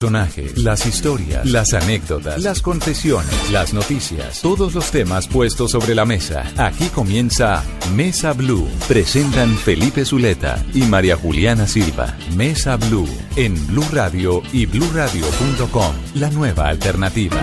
personajes, las historias, las anécdotas, las confesiones, las noticias, todos los temas puestos sobre la mesa. Aquí comienza Mesa Blue. Presentan Felipe Zuleta y María Juliana Silva. Mesa Blue en Blue Radio y bluradio.com. La nueva alternativa.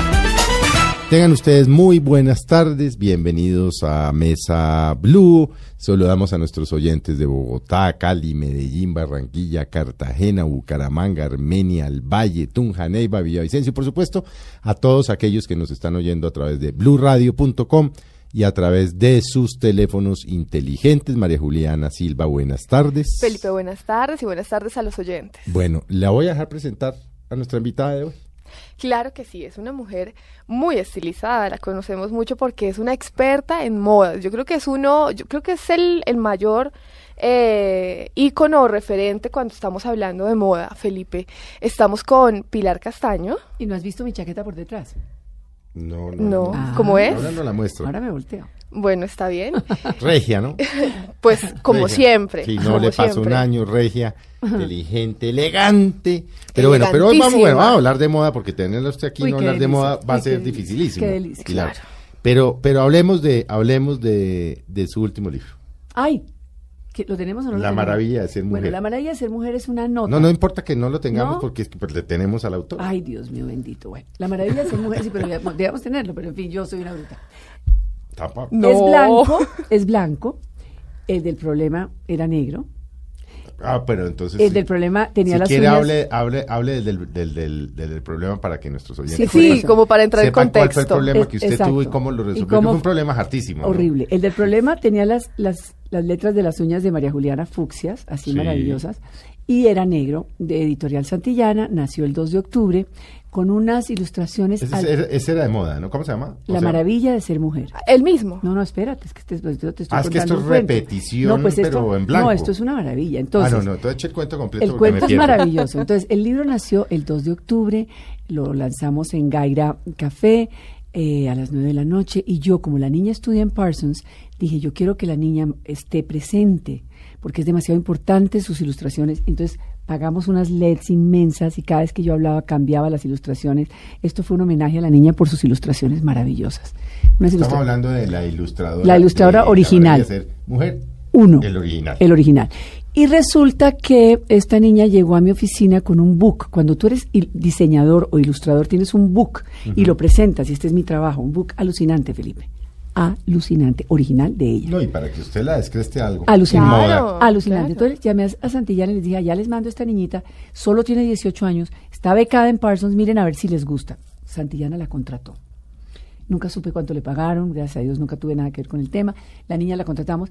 Tengan ustedes muy buenas tardes, bienvenidos a Mesa Blue. Saludamos a nuestros oyentes de Bogotá, Cali, Medellín, Barranquilla, Cartagena, Bucaramanga, Armenia, El Valle, Tunja, Neiva, Villavicencio y por supuesto a todos aquellos que nos están oyendo a través de bluradio.com y a través de sus teléfonos inteligentes. María Juliana Silva, buenas tardes. Felipe, buenas tardes y buenas tardes a los oyentes. Bueno, la voy a dejar presentar a nuestra invitada de hoy. Claro que sí, es una mujer muy estilizada, la conocemos mucho porque es una experta en modas. Yo creo que es uno, yo creo que es el, el mayor eh, ícono o referente cuando estamos hablando de moda, Felipe. Estamos con Pilar Castaño. ¿Y no has visto mi chaqueta por detrás? No, No, Ah. ¿cómo es? Ahora no la muestro. Ahora me volteo. Bueno, está bien. Regia, ¿no? Pues como Regia. siempre. Sí, no como le pasó siempre. un año, regia, inteligente, elegante. Pero bueno, pero hoy vamos, bueno, vamos a hablar de moda porque tenerla usted aquí y Uy, no hablar de moda va a ser delicia. dificilísimo. Qué delicia. Claro. Pero, pero hablemos de, hablemos de, de su último libro. ¡Ay! ¿Que ¿Lo tenemos o no lo La tenemos? maravilla de ser mujer. Bueno, la maravilla de ser mujer es una nota. No, no importa que no lo tengamos ¿No? porque es que pues, le tenemos al autor. Ay, Dios mío, bendito. Bueno, la maravilla de ser mujer, sí, pero debíamos tenerlo, pero en fin, yo soy una bruta. Tapa. No. Es blanco, es blanco. El del problema era negro. Ah, pero entonces. El sí. del problema tenía si las quiere, uñas... hable, hable, hable del, del, del, del, del problema para que nuestros oyentes Sí, Sí, por eso. como para entrar en sepan cuál fue el contexto. problema Es- que usted exacto. tuvo y cómo lo resolvió. cómo- fue un problema hartísimo. ¿no? Horrible. El del problema tenía las, las, las letras de las uñas de María Juliana Fucsias, así Sí. maravillosas, y era negro, de Editorial Santillana, nació el 2 de octubre, con unas ilustraciones... Ese, al- ese- ese era de moda, ¿no? ¿Cómo se llama? O la sea, maravilla de ser mujer. El mismo. No, no, espérate, es que te, te- te estoy Ah, es que esto es repetición, pues esto- pero en blanco. No, esto es una maravilla. Entonces, ah, no, no, entonces eche el cuento completo. el cuento me es pierdo. maravilloso. Entonces, el libro nació el 2 de octubre, lo lanzamos en Gaira Café eh, a las 9 de la noche y yo, como la niña estudia en Parsons, dije, yo quiero que la niña esté presente porque es demasiado importante sus ilustraciones. Entonces, pagamos unas LEDs inmensas y cada vez que yo hablaba cambiaba las ilustraciones. Esto fue un homenaje a la niña por sus ilustraciones maravillosas. Unas Estamos ilustra- hablando de la ilustradora. La ilustradora de original. De Ser Mujer. Uno. El original. El original. Y resulta que esta niña llegó a mi oficina con un book. Cuando tú eres diseñador o ilustrador, tienes un book y lo presentas, y este es mi trabajo, un book alucinante, Felipe. Alucinante, original de ella. No, y para que usted la descreste algo. Alucinante. Moda. Claro. Alucinante. Entonces llamé a, a Santillana y les dije, "Ah, ya les mando a esta niñita, solo tiene 18 años, está becada en Parsons, miren a ver si les gusta. Santillana la contrató. Nunca supe cuánto le pagaron, gracias a Dios nunca tuve nada que ver con el tema. La niña la contratamos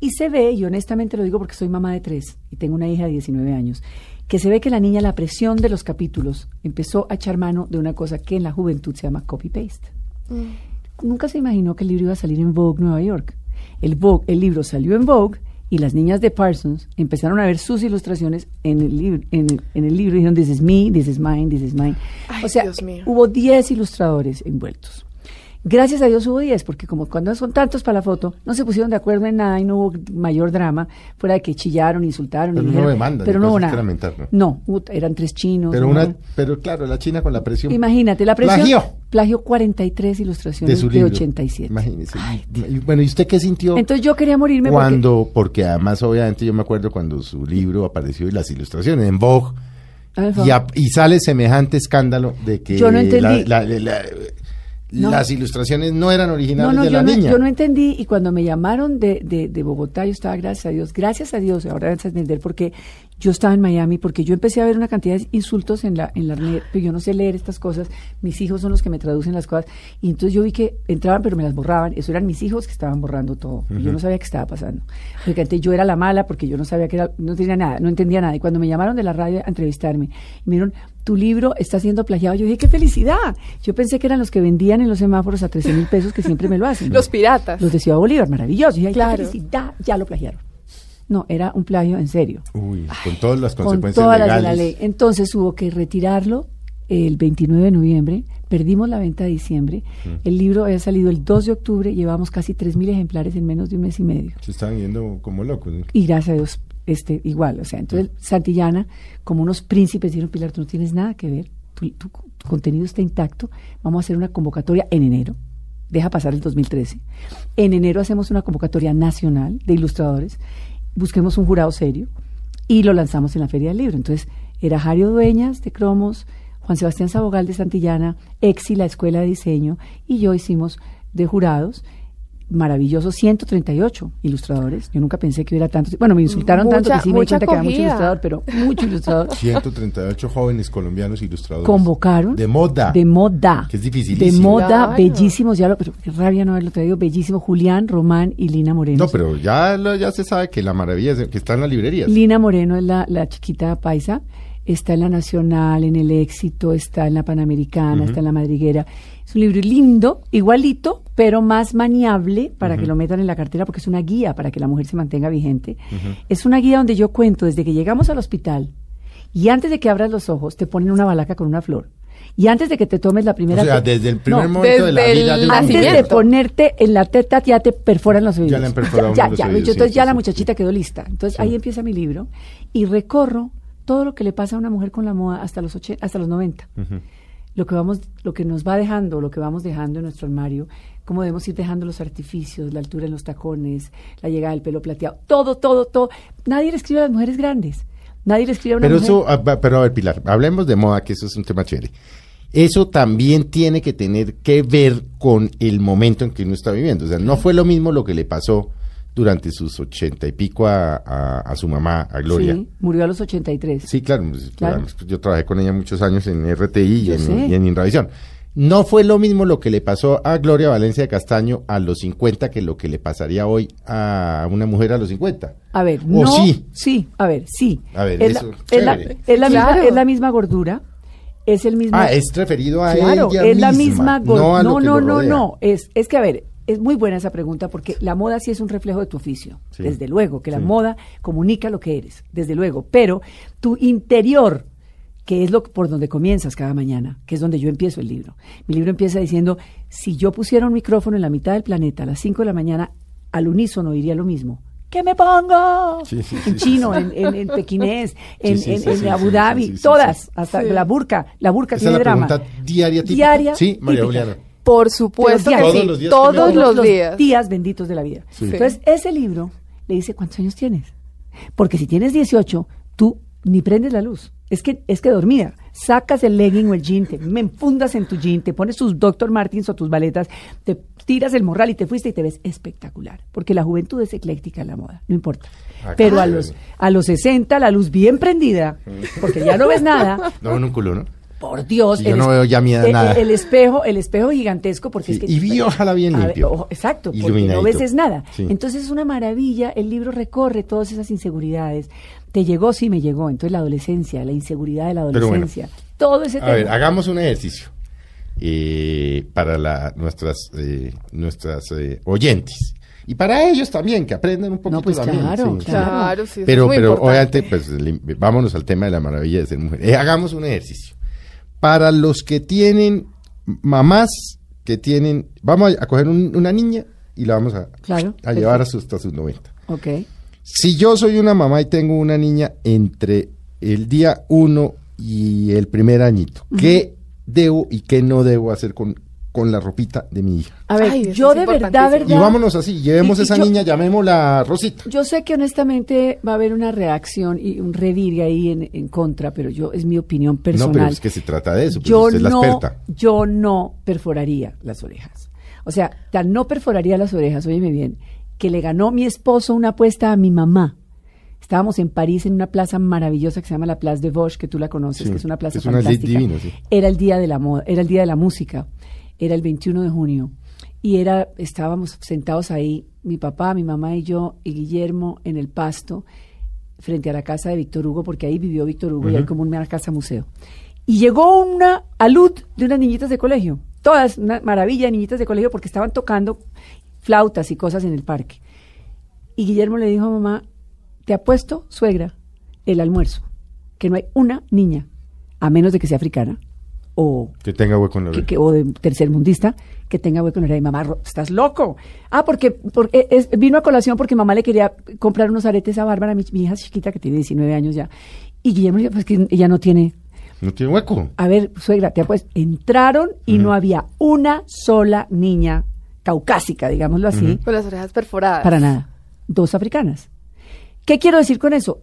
y se ve, y honestamente lo digo porque soy mamá de tres y tengo una hija de 19 años, que se ve que la niña, la presión de los capítulos, empezó a echar mano de una cosa que en la juventud se llama copy-paste. Nunca se imaginó que el libro iba a salir en Vogue Nueva York. El, Vogue, el libro salió en Vogue y las niñas de Parsons empezaron a ver sus ilustraciones en el, libro, en, el- en el libro y dijeron, this is me, this is mine, this is mine. Ay, o sea, hubo 10 ilustradores envueltos. Gracias a Dios hubo 10, porque como cuando son tantos para la foto, no se pusieron de acuerdo en nada y no hubo mayor drama, fuera de que chillaron, insultaron. y Pero no dijeron- demandan, Pero no hubo nada. lamentar, ¿no? No, eran tres chinos. Pero, ¿no? una, pero claro, la China con la presión. Imagínate, la presión. Plagio. Plagio 43 de ilustraciones su de, libro. 87. Imagínese. Y bueno, ¿y usted qué sintió? Entonces yo quería morirme cuando, porque además obviamente yo me acuerdo cuando su libro apareció y las ilustraciones en Vogue Ah, y, a- y sale semejante escándalo de que Yo no entendí. la- la- la- No. las ilustraciones no eran No, originales no, de yo la no, niña. yo no entendí y cuando me llamaron de, de, de Bogotá yo estaba, gracias a Dios, gracias a Dios, ahora vas a entender por qué yo estaba en Miami, porque yo empecé a ver una cantidad de insultos en la, en la red, pero yo no sé leer estas cosas, mis hijos son los que me traducen las cosas, y entonces yo vi que entraban pero me las borraban, eso eran mis hijos que estaban borrando todo, y yo no sabía qué estaba pasando. Porque antes yo era la mala porque yo no sabía que era, no tenía nada, no entendía nada, y cuando me llamaron de la radio a entrevistarme, me dijeron, tu libro está siendo plagiado, yo dije, qué felicidad, yo pensé que eran los que vendían en los semáforos a 13 mil pesos que siempre me lo hacen. Los piratas. Los de Ciudad Bolívar, maravilloso. Y dije, "Ay, Claro. qué felicidad, ya lo plagiaron. No, era un plagio en serio, Uy, con todas las con consecuencias todas las legales. de la ley. Entonces hubo que retirarlo el 29 de noviembre, perdimos la venta de diciembre, el libro había salido el 2 de octubre, llevamos casi 3.000 ejemplares en menos de un mes y medio. Se están yendo como locos. ¿no? Y gracias a Dios, este, igual, o sea, entonces Santillana, como unos príncipes, dijeron, Pilar, tú no tienes nada que ver, tu, tu- tu contenido está intacto, vamos a hacer una convocatoria en enero. Deja pasar el 2013. En enero hacemos una convocatoria nacional de ilustradores, busquemos un jurado serio y lo lanzamos en la Feria del Libro. Entonces, era Jario Dueñas de Cromos, Juan Sebastián Sabogal de Santillana, Exi, la Escuela de Diseño, y yo hicimos de jurados maravillosos 138 ilustradores. Yo nunca pensé que hubiera tantos. Bueno, me insultaron tanto que sí me di cuenta que era mucho ilustrador, pero mucho ilustrador. 138 jóvenes colombianos ilustradores. Convocaron. De moda. De moda. Que es De dificilísimo. moda, Claro. bellísimos. Ya lo, pero qué rabia no haberlo traído. Bellísimo. Julián, Román y Lina Moreno. No, pero ya, lo- ya se sabe que la maravilla es que está en las librerías. Lina Moreno es la, la chiquita paisa. Está en la Nacional, en el Éxito, está en la Panamericana, está en la Madriguera. Es un libro lindo, igualito, pero más maniable para que lo metan en la cartera porque es una guía para que la mujer se mantenga vigente. Es una guía donde yo cuento desde que llegamos al hospital y antes de que abras los ojos te ponen una balaca con una flor. Y antes de que te tomes la primera... o sea, desde el primer No, momento de la vida el antes de ponerte en la teta ya te perforan los oídos. le han perforado ya, los ya, oídos, entonces sí, ya sí, la muchachita sí. quedó lista. Entonces ahí empieza mi libro y recorro todo lo que le pasa a una mujer con la moda hasta los oche- hasta los 90. Lo que vamos lo que nos va dejando, lo que vamos dejando en nuestro armario, cómo debemos ir dejando los artificios, la altura en los tacones, la llegada del pelo plateado, todo, todo, todo. Nadie le escribe a las mujeres grandes. Nadie le escribe a una Pero mujer. eso, ah, pero a ver, Pilar, hablemos de moda, que eso es un tema chévere. Eso también tiene que tener que ver con el momento en que uno está viviendo. O sea, no fue lo mismo lo que le pasó durante sus ochenta y pico a, a- a su mamá, a Gloria. Sí, murió a los 83. Sí, claro, pues, Claro. además, yo trabajé con ella muchos años en RTI y en, y en Inravisión. No fue lo mismo lo que le pasó a Gloria Valencia de Castaño a los 50 que lo que le pasaría hoy a una mujer a los 50. A ver, ¿O no. sí? a ver, sí. A ver, es, eso, la, es, la, chévere. es la misma, Claro. es la misma gordura, es el mismo. Ah, es referido a claro, ella es la misma, no a lo No, que no, lo no, rodea. no. Es, es que, a ver, es muy buena esa pregunta porque la moda sí es un reflejo de tu oficio. Sí. Desde luego, que la Sí. moda comunica lo que eres, desde luego. Pero tu interior, que es lo por donde comienzas cada mañana, que es donde yo empiezo el libro. Mi libro empieza diciendo, si yo pusiera un micrófono en la mitad del planeta a las 5 de la mañana, al unísono diría lo mismo. ¿Qué me pongo? Sí, sí, en sí, chino, en, en, en pequinés, en, sí, en- sí, en sí, Abu Dhabi, sí, sí, sí, todas, hasta Sí. la burka. La burka Esa es tiene la drama. pregunta diaria típica. Diaria Sí, María típica. Juliana. Por supuesto que sí, los días que todos los Todos días. días benditos de la vida. Sí. Entonces, ese libro le dice cuántos años tienes. Porque si tienes 18, tú ni prendes la luz. Es que, es que dormida. Sacas el legging o el jean, te me enfundas en tu jean, te pones tus Dr. Martins o tus baletas, te tiras el morral y te fuiste y te ves espectacular. Porque la juventud es ecléctica en la moda, no importa. Ah, Pero a los, a los 60, la luz bien prendida, porque ya no ves nada. No, en un culo, ¿no? Por Dios. Yo el no veo ya mi edad el, nada. El espejo, el espejo gigantesco, porque Sí, es que. y vi, ojalá bien A ver, limpio. exacto, porque no ves es nada. Sí. Entonces es una maravilla, el libro recorre todas esas inseguridades. ¿Te llegó? Sí, me llegó. Entonces la adolescencia, la inseguridad de la bueno. adolescencia, todo ese A tema. ver, hagamos un ejercicio eh, para la, nuestras, eh, nuestras eh, oyentes. Y para ellos también, que aprendan un poquito No, pues también. claro, sí, sí. claro. Claro, sí, eso Pero, es muy pero importante. obviamente, pues vámonos al tema de la maravilla de ser mujer. Eh, hagamos un ejercicio. Para los que tienen mamás que tienen, vamos a, coger un- una niña y la vamos a, Claro, a llevar hasta sus 90. Ok. Si yo soy una mamá y tengo una niña entre el día uno y el primer añito, ¿qué debo y qué no debo hacer con, con la ropita de mi hija? A ver, Ay, yo de verdad, importantísimo. Y verdad. vámonos así, llevemos Y- y esa yo- niña, llamémosla Rosita. Yo sé que honestamente va a haber una reacción y un revire ahí en, en contra, pero yo es mi opinión personal. No, pero es que se trata de eso, pues yo usted es la no, experta. yo no perforaría las orejas. O sea, tan no perforaría las orejas, óyeme bien, que le ganó mi esposo una apuesta a mi mamá. Estábamos en París en una plaza maravillosa que se llama la Place de Vosges, que tú la conoces, Sí, que es una plaza es una lit fantástica. sí. Era el día de la moda, era el día de la música. Era el 21 de junio y era estábamos sentados ahí, mi papá, mi mamá y yo y Guillermo en el pasto frente a la casa de Víctor Hugo, porque ahí vivió Víctor Hugo y hay como una casa museo. Y llegó una alud de unas niñitas de colegio, todas una maravilla de niñitas de colegio porque estaban tocando flautas y cosas en el parque. Y Guillermo le dijo a mamá, te apuesto, suegra, el almuerzo, que no hay una niña, a menos de que sea africana o Que tenga hueco en la que, oreja. que- o de tercermundista que tenga hueco en la oreja. Y mamá, "Ro- estás loco. Ah, porque, porque es- vino a colación porque mamá le quería comprar unos aretes a Bárbara, mi, mi hija chiquita que tiene 19 años ya. Y Guillermo dijo, pues que ella no tiene. No tiene hueco. A ver, suegra, te pues entraron y no había una sola niña caucásica, digámoslo así, Con las orejas perforadas. para nada. Dos africanas. ¿Qué quiero decir con eso?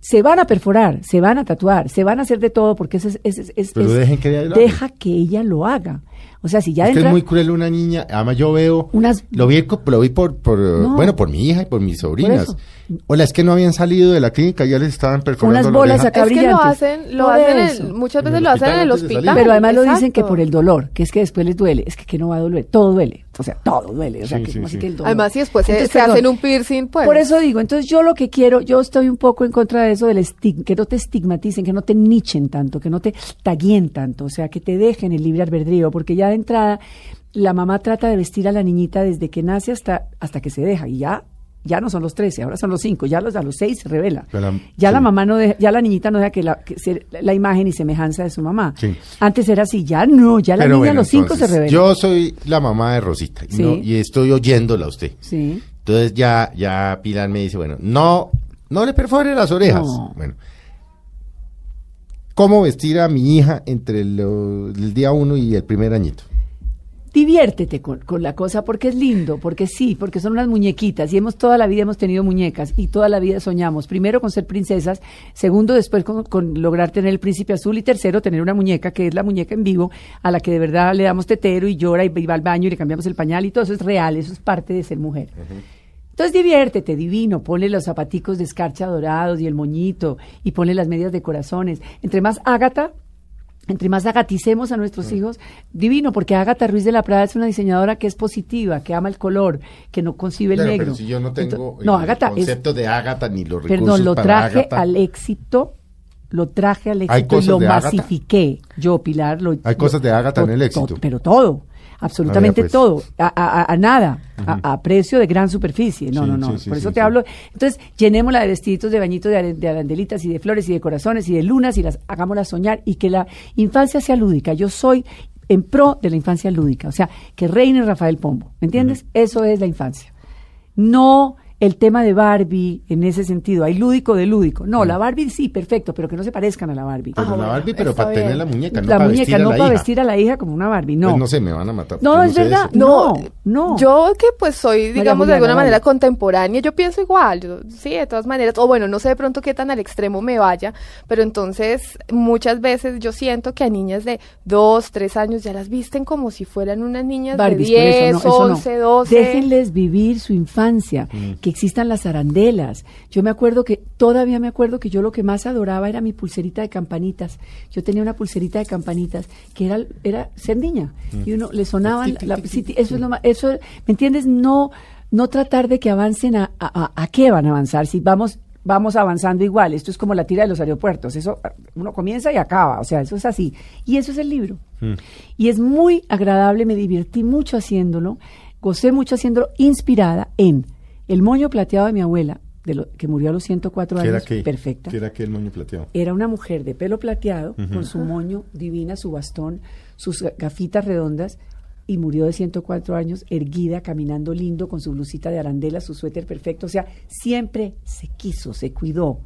Se van a perforar, se van a tatuar, se van a hacer de todo porque ese es, es- es- Pero es- dejen que ella lo haga. deja que ella lo haga. O sea, si ya es que es entra muy cruel una niña. Además, yo veo. Unas- Lo vi, lo vi por, por, No. bueno, por mi hija y por mis sobrinas. eso. Hola, es que no habían salido de la clínica, ya les estaban perforando Unas la bolas acá Es que lo hacen, lo Por hacen eso. en- muchas veces lo hacen en el hospital. Pero además lo dicen que por el dolor, que es que después les duele, es que, que no va a doler, todo duele, o sea, todo duele, o sea, Sí, que sí, así sí. que el dolor. Además, si después se, Entonces, se perdón, hacen un piercing, pues. Por eso digo, entonces yo lo que quiero, yo estoy un poco en contra de eso del estig- que no te estigmaticen, que no te nichen tanto, que no te taguen tanto, o sea, que te dejen el libre albedrío, porque ya de entrada la mamá trata de vestir a la niñita desde que nace hasta, hasta que se deja, y ya, ya no son los 13, ahora son los 5, ya los, a los 6 se revela. Pero, ya la mamá no deja- ya la niñita no deja que la, que se- la imagen y semejanza de su mamá. Sí. Antes era así, ya no, ya la Pero niña bueno, a los 5 se revela. Yo soy la mamá de Rosita y, Sí. no- y estoy oyéndola a usted. Sí. Entonces ya, ya Pilar me dice, bueno, no, no le perfore las orejas. No. Bueno, ¿cómo vestir a mi hija entre lo- el día uno y el primer añito? Diviértete con, con la cosa porque es lindo, porque sí, porque son unas muñequitas y hemos toda la vida hemos tenido muñecas y toda la vida soñamos. Primero con ser princesas, segundo después con, con lograr tener el príncipe azul y tercero tener una muñeca que es la muñeca en vivo a la que de verdad le damos tetero y llora y va al baño y le cambiamos el pañal y todo eso es real, eso es parte de ser mujer. Entonces diviértete, divino, ponle los zapaticos de escarcha dorados y el moñito y ponle las medias de corazones. Entre más Ágata, entre más agaticemos a nuestros hijos, divino, porque Ágata Ruiz de la Prada es una diseñadora que es positiva, que ama el color, que no concibe el negro. pero si yo no tengo no, el es, concepto de Ágata ni los recursos perdón, lo para traje al éxito, lo traje al ¿Hay éxito y lo masifiqué. Yo, Pilar, lo Hay cosas de Ágata en el to- éxito. to- pero todo, absolutamente pues. todo, a, a- nada, a, a precio de gran superficie. No, Sí, no, no. sí, sí, Por eso te hablo. Entonces, llenémosla de vestiditos de bañitos de arandelitas y de flores y de corazones y de lunas y las hagámosla soñar y que la infancia sea lúdica. Yo soy en pro de la infancia lúdica, o sea, que reine Rafael Pombo. ¿Me entiendes? Eso es la infancia. No el tema de Barbie en ese sentido. Hay lúdico de lúdico. No, la Barbie sí, perfecto, pero que no se parezcan a la Barbie. Pero Ah, la bueno, Barbie, pero para tener la muñeca, no la para muñeca, vestir a no la para hija. vestir a la hija como una Barbie, no. Pues no sé, me van a matar. No, es sé verdad. eso. No, No, no. Yo que pues soy, digamos, de Juliana, alguna manera contemporánea, yo pienso igual, yo, sí, de todas maneras, o bueno, no sé de pronto qué tan al extremo me vaya, pero entonces muchas veces yo siento que a niñas de dos, tres años ya las visten como si fueran unas niñas Barbies, de por eso, 10, no, eso no. 11, 12. Déjenles vivir su infancia, que existan las arandelas. Yo me acuerdo que, todavía me acuerdo que yo lo que más adoraba era mi pulserita de campanitas. Yo tenía una pulserita de campanitas que era, era ser niña. Y uno le sonaban, la- tic, eso es lo más, eso, ¿me entiendes? No, no tratar de que avancen a, a, a- a qué van a avanzar, si vamos vamos avanzando igual, esto es como la tira de los aeropuertos, eso uno comienza y acaba, o sea, eso es así. Y eso es el libro. Y es muy agradable, me divertí mucho haciéndolo, gocé mucho haciéndolo, inspirada en el moño plateado de mi abuela, de lo, que murió a los 104 ¿Qué era años, qué? perfecta. ¿Qué era qué el moño plateado? Era una mujer de pelo plateado, con su moño divina, su bastón, sus ga- gafitas redondas, y murió de 104 años, erguida, caminando lindo, con su blusita de arandela, su suéter perfecto. O sea, siempre se quiso, se cuidó,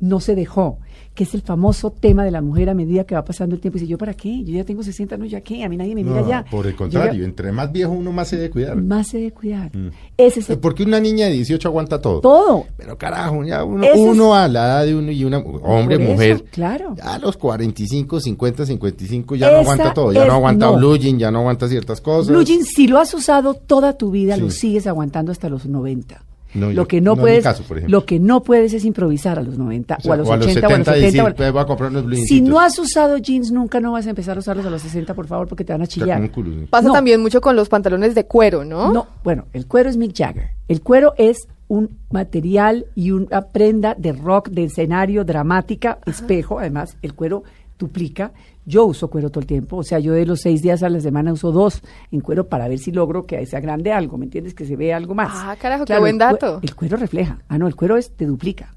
no se dejó, que es el famoso tema de la mujer a medida que va pasando el tiempo. Y dice, ¿yo para qué? Yo ya tengo 60 años, ¿ya qué? A mí nadie me mira No, ya. por el contrario, ya- entre más viejo uno más se debe cuidar. más se debe cuidar. Ese es el Porque una niña de 18 aguanta todo. todo. Pero carajo, ya uno, es- uno a la edad de uno y una hombre, eso, mujer. claro. Ya a los 45, 50, 55 ya no aguanta todo. Ya es- no aguanta no. blue jean, ya no aguanta ciertas cosas. Blue si lo has usado toda tu vida, Sí. lo sigues aguantando hasta los 90. No, lo yo- que no, puedes, caso, por ejemplo. lo que no puedes es improvisar a los 90 O sea, o a los 80 o a los 70 y 70. o a- decir, pues, voy a comprar unos blue si no has usado jeans nunca, no vas a empezar a usarlos a los 60, por favor, porque te van a chillar. un culo, sí. Pasa No. también mucho con los pantalones de cuero, ¿no? No, bueno, el cuero es Mick Jagger. El cuero es un material y una prenda de rock, de escenario, dramática, espejo. Además, el cuero duplica. Yo uso cuero todo el tiempo, o sea, yo de los seis días a la semana uso dos en cuero para ver si logro que sea grande algo, ¿me entiendes? Que se vea algo más. Ah, carajo, qué buen dato. El cuero refleja. Ah, no, el cuero es, te duplica.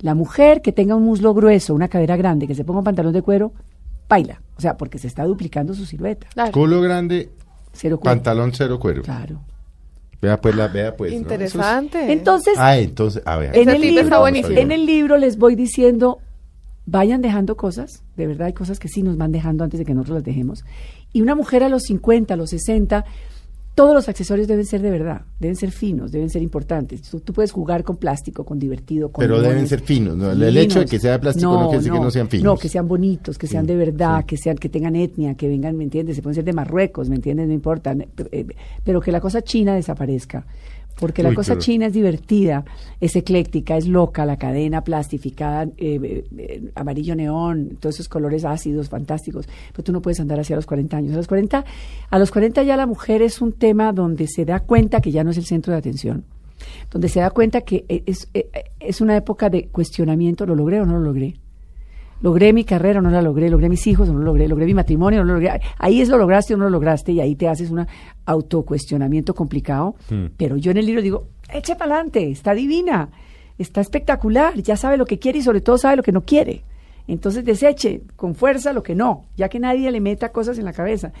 La mujer que tenga un muslo grueso, una cadera grande, que se ponga un pantalón de cuero, baila. O sea, porque se está duplicando su silueta. Claro. Culo grande, Cero cuero. pantalón cero cuero. Claro. Vea pues, la, vea pues. ¿no? Eso es- Interesante. Entonces, Ah, entonces, a ver. en el, libro, buenísimo. en el libro les voy diciendo vayan dejando cosas, de verdad hay cosas que sí nos van dejando antes de que nosotros las dejemos. Y una mujer a los 50, a los 60, todos los accesorios deben ser de verdad, deben ser finos, deben ser importantes. Tú, tú puedes jugar con plástico, con divertido, con Pero deben ser finos. ¿no? El hecho de que sea de plástico no, quiere decir que no sean finos. No, que sean bonitos, que sean Sí, de verdad, sí. que sean, que tengan etnia, que vengan, ¿me entiendes? Se pueden ser de Marruecos, ¿me entiendes? No importa. eh, Pero que la cosa china desaparezca. Porque la cosa pero- china es divertida, es ecléctica, es loca, la cadena plastificada, eh, eh, eh, amarillo neón, todos esos colores ácidos, fantásticos. Pero tú no puedes andar hacia los 40 años. A los 40, a los 40 ya la mujer es un tema donde se da cuenta que ya no es el centro de atención donde se da cuenta que e- es, e- es una época de cuestionamiento, ¿lo logré o no lo logré? ¿Logré mi carrera o no la logré? ¿Logré mis hijos o no lo logré? ¿Logré mi matrimonio o no lo logré? Ahí es lo lograste o no lo lograste y ahí te haces un autocuestionamiento complicado. Pero yo en el libro digo, eche para adelante, está divina, está espectacular, ya sabe lo que quiere y sobre todo sabe lo que no quiere. Entonces deseche con fuerza lo que no, ya que nadie le meta cosas en la cabeza.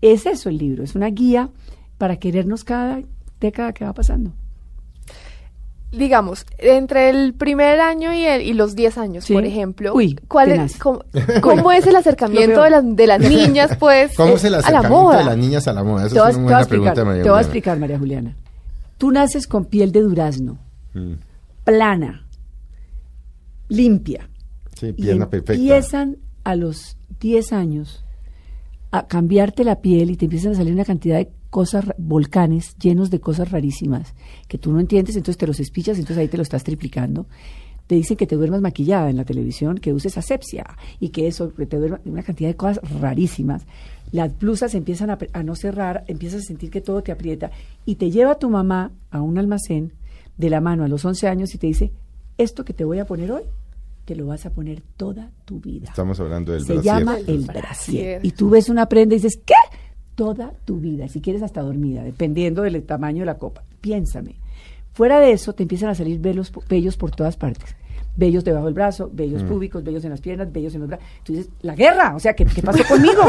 Es eso el libro, es una guía para querernos cada década que va pasando. Digamos, entre el primer año y, el- y los 10 años, Sí. por ejemplo, Uy, ¿cuál es, cómo, cómo es el acercamiento de las, de las niñas, pues, ¿Cómo es el a la acercamiento moda? de las niñas a la moda? Esa Te voy, a- es una buena explicar, pregunta, María te voy a Juliana. explicar, María Juliana. Tú naces con piel de durazno, Mm. plana, limpia. Sí, y pierna perfecta. empiezan a los 10 años a cambiarte la piel y te empiezan a salir una cantidad de cosas, volcanes llenos de cosas rarísimas que tú no entiendes, entonces te los espichas, entonces ahí te lo estás triplicando. Te dicen que te duermas maquillada en la televisión, que uses asepsia y que eso, que te duermas, una cantidad de cosas rarísimas. Las blusas empiezan a, a no cerrar, empiezas a sentir que todo te aprieta y te lleva tu mamá a un almacén de la mano a los 11 años y te dice, esto que te voy a poner hoy, te lo vas a poner toda tu vida. Estamos hablando del Se brasier. llama el brasier. brasier. Y tú ves una prenda y dices, ¿qué? Toda tu vida, si quieres hasta dormida, dependiendo del tamaño de la copa. Piénsame. Fuera de eso, te empiezan a salir velos, vellos por todas partes. Vellos debajo del brazo, vellos Mm. púbicos, vellos en las piernas, vellos en los brazos. Tú dices, la guerra, o sea, ¿qué, qué pasó conmigo?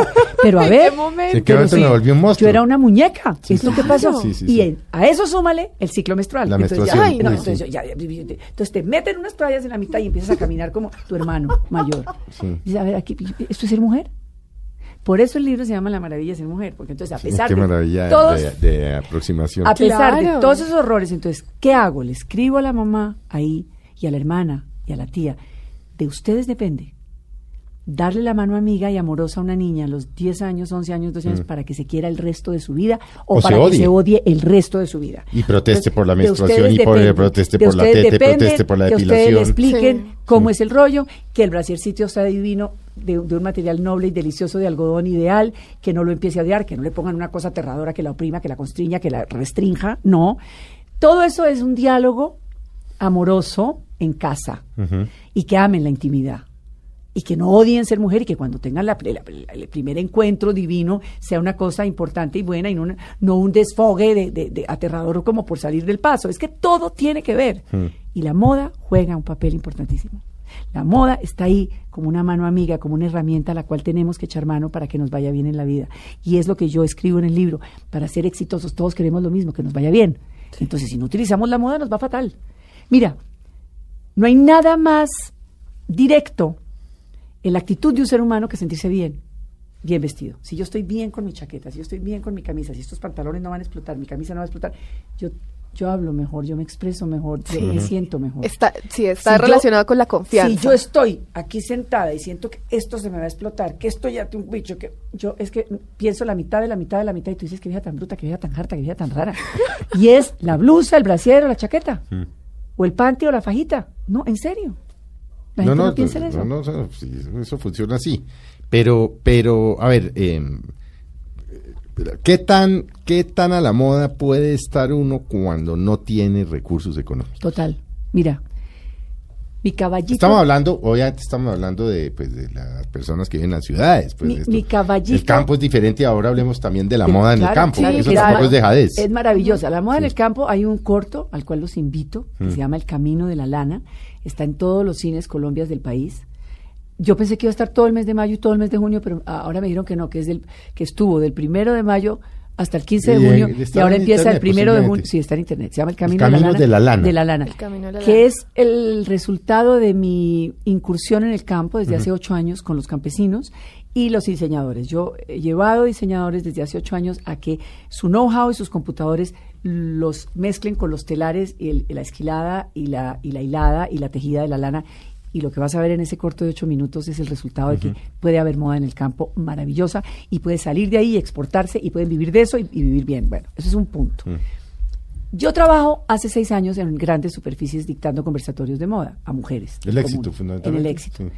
Pero a ¿En ver, qué momento? Sí, que pero ahorita me sí, volví un monstruo. Yo era una muñeca, Sí, es lo sí, que pasó. sí, sí, y en- a eso súmale el ciclo menstrual. La entonces, menstruación, ya, ay, no, uy, entonces, sí. yo ya- ya- entonces te meten unas toallas en la mitad y empiezas a caminar como tu hermano mayor. Sí. Dices, a ver, aquí, ¿esto es ser mujer? Por eso el libro se llama La maravilla de ser mujer, porque entonces a pesar Qué de todos, de, de aproximación. a pesar de todos esos horrores, entonces, ¿qué hago? Le escribo a la mamá ahí y a la hermana y a la tía. De ustedes depende. Darle la mano amiga y amorosa a una niña a los 10 años, 11 años, 12 años, para que se quiera el resto de su vida o, Mm. Se para que se odie el resto de su vida. Y proteste por la menstruación y por- depende. proteste por la tete, depende proteste por la que ustedes le depilación. expliquen Sí. cómo Sí. es el rollo, que el brasiercito está divino, de, de un material noble y delicioso de algodón ideal, que no lo empiece a odiar, que no le pongan una cosa aterradora que la oprima, que la constriña, que la restrinja, no. Todo eso es un diálogo amoroso en casa y que amen la intimidad y que no odien ser mujer y que cuando tengan la- la- la- el primer encuentro divino sea una cosa importante y buena y no, una- no un desfogue de, de- de aterrador como por salir del paso. Es que todo tiene que ver. Y la moda juega un papel importantísimo. La moda está ahí como una mano amiga, como una herramienta a la cual tenemos que echar mano para que nos vaya bien en la vida. Y es lo que yo escribo en el libro. Para ser exitosos todos queremos lo mismo, que nos vaya bien. Entonces, si no utilizamos la moda, nos va fatal. Mira, no hay nada más directo en la actitud de un ser humano que sentirse bien, bien vestido. Si yo estoy bien con mi chaqueta, si yo estoy bien con mi camisa, si estos pantalones no van a explotar, mi camisa no va a explotar, yo, yo hablo mejor, yo me expreso mejor, me siento mejor. Está, sí, está Si yo- relacionado con la confianza. Si yo estoy aquí sentada y siento que esto se me va a explotar, que esto ya tiene un bicho, que yo es que pienso la mitad de la mitad de la mitad y tú dices que vieja tan bruta, que vieja tan harta, que vieja tan rara. y es la blusa, el brasier o la chaqueta, o el panty o la fajita. No, en serio. La gente no, piensa en eso. no, no, no, eso funciona así. Pero, pero, a ver, eh, ¿qué tan, ¿qué tan a la moda puede estar uno cuando no tiene recursos económicos? Total. Mira, mi caballito. Estamos hablando, obviamente estamos hablando de, pues, de las personas que viven en las ciudades. Pues, Mi- esto- mi caballito- El campo es diferente, ahora hablemos también de la de- moda en el campo. eso claro. tampoco es dejadez. Es maravillosa. La moda en el campo, hay un corto al cual los invito, que se llama El Camino de la Lana. Está en todos los cines colombias del país. Yo pensé que iba a estar todo el mes de mayo y todo el mes de junio, pero ahora me dijeron que no, que es del, que estuvo del primero de mayo hasta el 15 de Y, junio y ahora empieza el primero de junio. Sí, está en internet. Se llama El Camino, de, la lana, de la Lana. El Camino de la que Lana. es el resultado de mi incursión en el campo desde hace ocho años con los campesinos y los diseñadores. Yo he llevado diseñadores desde hace ocho años a que su know-how y sus computadores los mezclen con los telares, y el- la esquilada y la, y la hilada y la tejida de la lana. Y lo que vas a ver en ese corto de ocho minutos es el resultado de que puede haber moda en el campo maravillosa y puede salir de ahí y exportarse y pueden vivir de eso y, y vivir bien. Bueno, eso es un punto. Yo trabajo hace seis años en grandes superficies dictando conversatorios de moda a mujeres. El éxito, En fundamentalmente, el éxito. sí.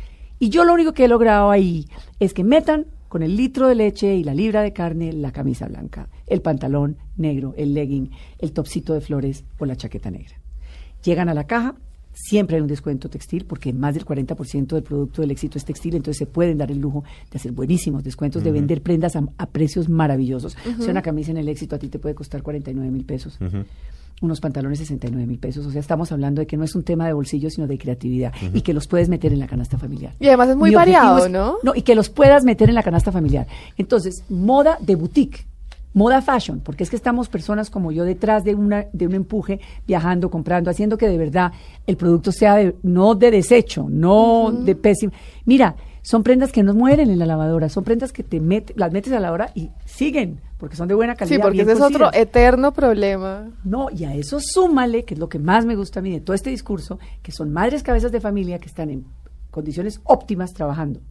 Y yo lo único que he logrado ahí es que metan con el litro de leche y la libra de carne la camisa blanca, el pantalón negro, el legging, el topsito de flores o la chaqueta negra. Llegan a la caja, siempre hay un descuento textil porque más del 40% del producto del éxito es textil, entonces se pueden dar el lujo de hacer buenísimos descuentos, de vender prendas a, a precios maravillosos. O sea, una camisa en el éxito a ti te puede costar 49 mil pesos unos pantalones 69 mil pesos. O sea, estamos hablando de que no es un tema de bolsillo, sino de creatividad y que los puedes meter en la canasta familiar. Y además es muy variado, es- ¿no? No, y que los puedas meter en la canasta familiar. Entonces, moda de boutique. Moda fashion, porque es que estamos personas como yo detrás de una de un empuje, viajando, comprando, haciendo que de verdad el producto sea de, no de desecho, no de pésimo. Mira, son prendas que no mueren en la lavadora, son prendas que te met- las metes a la lavadora y siguen, porque son de buena calidad. Sí, porque ese es otro eterno problema. No, y a eso súmale, que es lo que más me gusta a mí de todo este discurso, que son madres cabezas de familia que están en condiciones óptimas trabajando,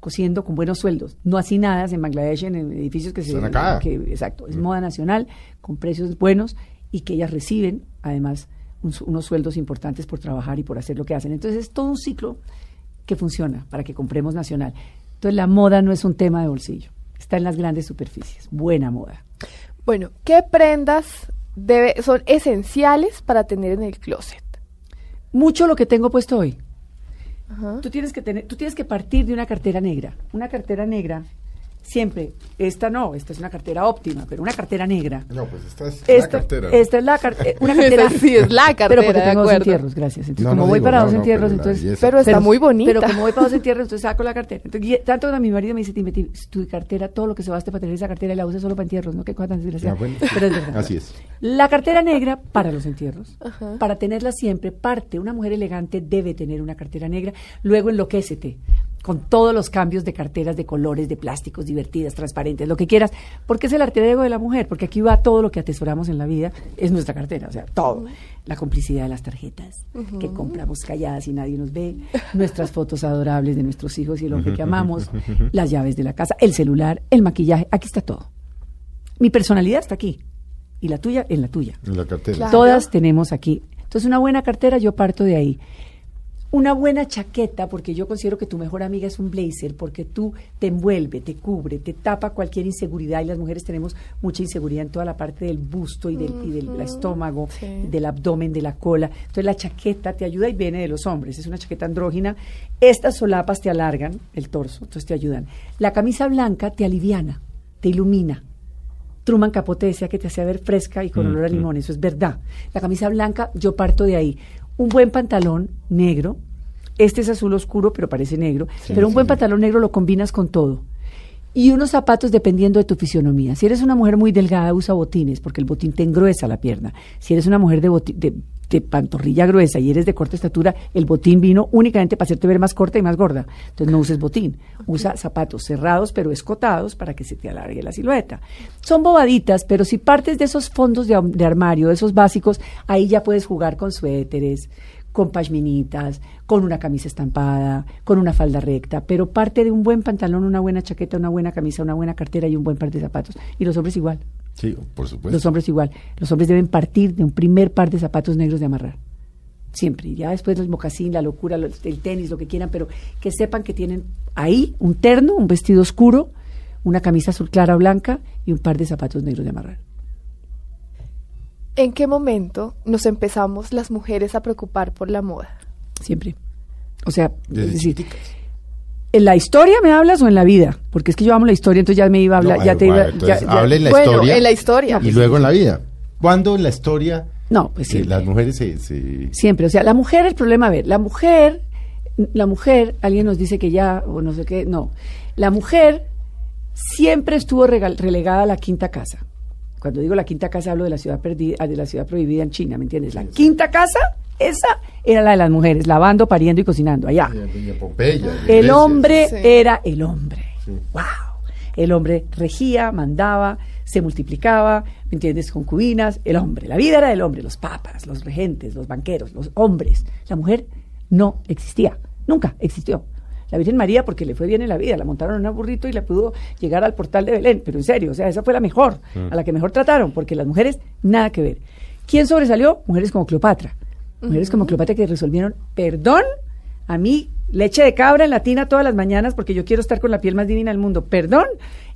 cosiendo con buenos sueldos, no hacinadas en Bangladesh en edificios que se... Están acá. que- exacto, es moda nacional, con precios buenos y que ellas reciben, además, un unos sueldos importantes por trabajar y por hacer lo que hacen. Entonces es todo un ciclo que funciona para que compremos nacional. Entonces la moda no es un tema de bolsillo, está en las grandes superficies, buena moda. Bueno, ¿qué prendas debe, son esenciales para tener en el closet? Mucho lo que tengo puesto hoy. Ajá. Tú tienes que tener, tú tienes que partir de una cartera negra. Una cartera negra, siempre, esta no, esta es una cartera óptima, pero una cartera negra. No, pues esta es Esta, esta es la car- eh, una cartera. Sí es la cartera, Pero porque tengo dos entierros, gracias. Entonces, No, como no voy digo, para no, dos no, entierros, pero la entonces. belleza. Pero está muy bonita. Pero como voy para dos entierros, entonces saco la cartera. Entonces, y- tanto que mi marido me dice, "Timmy, Timmy, tu cartera, todo lo que se baste para tener esa cartera y la usas solo para entierros, ¿no? Qué cosa tan desgraciada. Ah, bueno. Pero es verdad. Así es. La cartera negra para los entierros. Ajá. Para tenerla siempre, parte, una mujer elegante debe tener una cartera negra. Luego enloquécete con todos los cambios de carteras, de colores, de plásticos, divertidas, transparentes, lo que quieras, porque es el arte ego de la mujer, porque aquí va todo lo que atesoramos en la vida, es nuestra cartera, o sea, todo. La complicidad de las tarjetas, que compramos calladas y nadie nos ve, nuestras fotos adorables de nuestros hijos y el hombre que amamos, las llaves de la casa, el celular, el maquillaje, aquí está todo. Mi personalidad está aquí. Y la tuya en la tuya. En la cartera. Claro. Todas tenemos aquí. Entonces, una buena cartera, yo parto de ahí. Una buena chaqueta, porque yo considero que tu mejor amiga es un blazer, porque tú te envuelve, te cubre, te tapa cualquier inseguridad y las mujeres tenemos mucha inseguridad en toda la parte del busto y del, y del estómago, sí. del abdomen, de la cola. Entonces la chaqueta te ayuda y viene de los hombres, es una chaqueta andrógina. Estas solapas te alargan el torso, entonces te ayudan. La camisa blanca te aliviana, te ilumina. Truman Capote decía que te hacía ver fresca y con olor a limón, eso es verdad. La camisa blanca, yo parto de ahí. Un buen pantalón negro, este es azul oscuro, pero parece negro, pero un buen pantalón negro lo combinas con todo. Y unos zapatos dependiendo de tu fisionomía. Si eres una mujer muy delgada, usa botines, porque el botín te engruesa la pierna. Si eres una mujer de, de, de pantorrilla gruesa y eres de corta estatura, el botín vino únicamente para hacerte ver más corta y más gorda. Entonces no uses botín. Usa zapatos cerrados pero escotados para que se te alargue la silueta. Son bobaditas, pero si partes de esos fondos de, armario, de esos básicos, ahí ya puedes jugar con suéteres, con pashminitas, con una camisa estampada, con una falda recta, pero parte de un buen pantalón, una buena chaqueta, una buena camisa, una buena cartera y un buen par de zapatos. Y los hombres igual. Sí, por supuesto. Los hombres igual. Los hombres deben partir de un primer par de zapatos negros de amarrar. Siempre. Y ya después el mocasín, la locura, lo- el tenis, lo que quieran, pero que sepan que tienen ahí un terno, un vestido oscuro, una camisa azul clara o blanca y un par de zapatos negros de amarrar. ¿En qué momento nos empezamos las mujeres a preocupar por la moda? Siempre. O sea, Desde es decir, chiquiticas. ¿En la historia me hablas o en la vida? Porque es que yo amo la historia, entonces ya me iba a hablar, No, ya te iba, bueno, entonces, ya- en la Bueno, historia. en la historia. Y luego en la vida. ¿Cuándo en la historia No, pues eh, sí. las mujeres se, se- Siempre, o sea, la mujer, el problema, a ver, la mujer, la mujer, alguien nos dice que ya, o no sé qué, no, la mujer siempre estuvo regal- relegada a la quinta casa. Cuando digo la quinta casa hablo de la ciudad perdida, de la ciudad prohibida en China, ¿me entiendes? La quinta casa, esa era la de las mujeres, lavando, pariendo y cocinando allá. Pompeya, El hombre Sí. era el hombre. ¡Wow! El hombre regía, mandaba, se multiplicaba, ¿me entiendes? Concubinas, el hombre. La vida era del hombre, los papas, los regentes, los banqueros, los hombres. La mujer no existía, nunca existió. La Virgen María, porque le fue bien en la vida, la montaron en un burrito y la pudo llegar al portal de Belén, pero en serio, o sea, esa fue la mejor, a la que mejor trataron, porque las mujeres, nada que ver. ¿Quién sobresalió? Mujeres como Cleopatra. Mujeres como Cleopatra que resolvieron, perdón, a mí leche de cabra en la tina todas las mañanas porque yo quiero estar con la piel más divina del mundo. Perdón,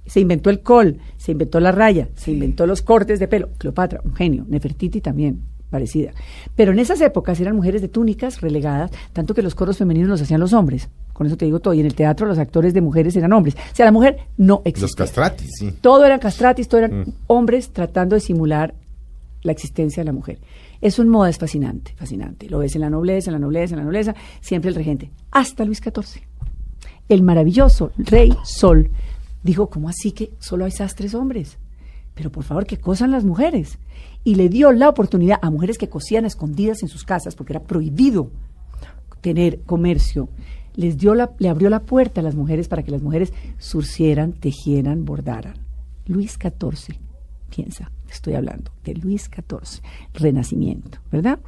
se inventó el col, se inventó la raya, se inventó los cortes de pelo. Cleopatra, un genio. Nefertiti también, parecida. Pero en esas épocas eran mujeres de túnicas relegadas, tanto que los coros femeninos los hacían los hombres. Con eso te digo todo. Y en el teatro los actores de mujeres eran hombres. O sea, la mujer no existía. Los castratis, sí. Todo eran castratis, todo eran hombres tratando de simular la existencia de la mujer. Eso en moda es fascinante, fascinante. Lo ves en la nobleza, en la nobleza, en la nobleza, siempre el regente. Hasta Luis XIV. El maravilloso rey Sol dijo, ¿cómo así que solo hay sastres hombres? Pero por favor, que cosan las mujeres. Y le dio la oportunidad a mujeres que cosían escondidas en sus casas, porque era prohibido tener comercio. Les dio la, le abrió la puerta a las mujeres para que las mujeres surcieran, tejieran, bordaran. Luis XIV, piensa, estoy hablando de Luis XIV, Renacimiento, ¿verdad?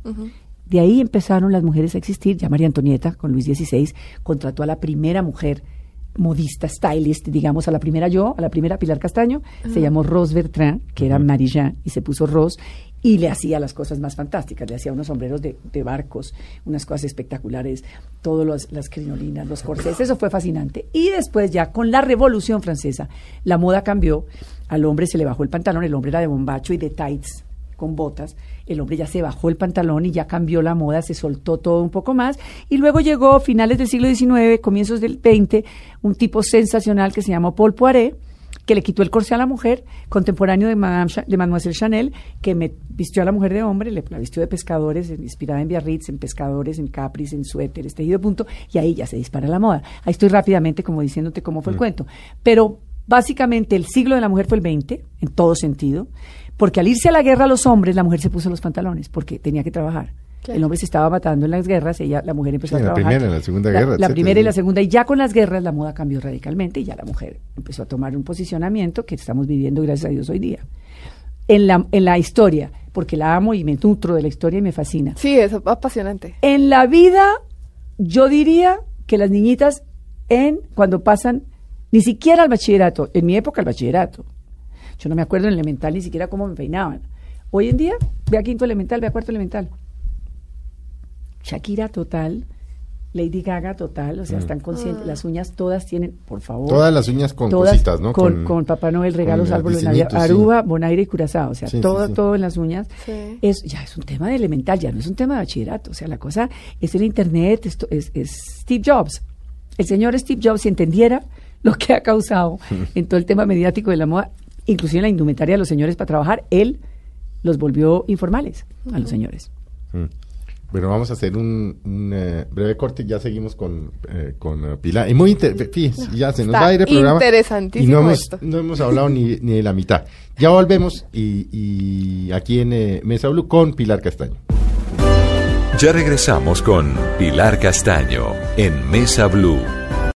De ahí empezaron las mujeres a existir. Ya María Antonieta, con Luis XVI, contrató a la primera mujer modista, stylist, digamos, a la primera yo, a la primera Pilar Castaño, se llamó Rose Bertrand, que era Marie-Jean, y se puso Rose, y le hacía las cosas más fantásticas, le hacía unos sombreros de, de barcos, unas cosas espectaculares, todas las crinolinas, los corsés, eso fue fascinante. Y después ya con la Revolución Francesa, la moda cambió, al hombre se le bajó el pantalón, el hombre era de bombacho y de tights, con botas, el hombre ya se bajó el pantalón y ya cambió la moda, se soltó todo un poco más, y luego llegó, finales del siglo XIX, comienzos del XX, un tipo sensacional que se llamó Paul Poiret, que le quitó el corsé a la mujer, contemporáneo de, Madame de Mademoiselle Chanel, que me vistió a la mujer de hombre, le, la vistió de pescadores, inspirada en Biarritz, en pescadores, en capris, en suéteres, tejido punto, y ahí ya se dispara la moda. Ahí estoy rápidamente como diciéndote cómo fue el cuento. Pero básicamente el siglo de la mujer fue el 20, en todo sentido, porque al irse a la guerra los hombres, la mujer se puso los pantalones, porque tenía que trabajar. Claro. El hombre se estaba matando en las guerras, ella, la mujer empezó Sí, a en la trabajar. primera, en la Segunda La- Guerra, La, etcétera, primera y la segunda, y ya con las guerras la moda cambió radicalmente y ya la mujer empezó a tomar un posicionamiento que estamos viviendo, gracias a Dios, hoy día. En la, en la historia, porque la amo y me nutro de la historia y me fascina. Sí, es apasionante. En la vida, yo diría que las niñitas, en cuando pasan, ni siquiera al bachillerato, en mi época el bachillerato, yo no me acuerdo en elemental ni siquiera cómo me peinaban. Hoy en día, ve a quinto elemental, ve a cuarto elemental. Shakira total, Lady Gaga total, o sea, están conscientes, las uñas todas tienen, por favor. Mm. Todas las uñas con todas cositas, ¿no? Con, Con- con Papá Noel, regalos, árboles de Navidad, sí. Aruba, Bonaire y Curazao, o sea, Sí, todo, sí. todo en las uñas. Sí. Es, ya es un tema de elemental, ya no es un tema de bachillerato, o sea, la cosa es el Internet, esto es, es Steve Jobs. El señor Steve Jobs, si entendiera lo que ha causado en todo el tema mediático de la moda, inclusive en la indumentaria de los señores para trabajar, él los volvió informales a los señores. Mm. Bueno, vamos a hacer un, un, eh, breve corte y ya seguimos con, eh, con eh, Pilar. Y muy inter- fíjese, ya se nos Está va a ir el programa. interesantísimo Y no hemos, esto. no hemos hablado ni, ni de la mitad. Ya volvemos y, y aquí en eh, Mesa Blue con Pilar Castaño. Ya regresamos con Pilar Castaño en Mesa Blue.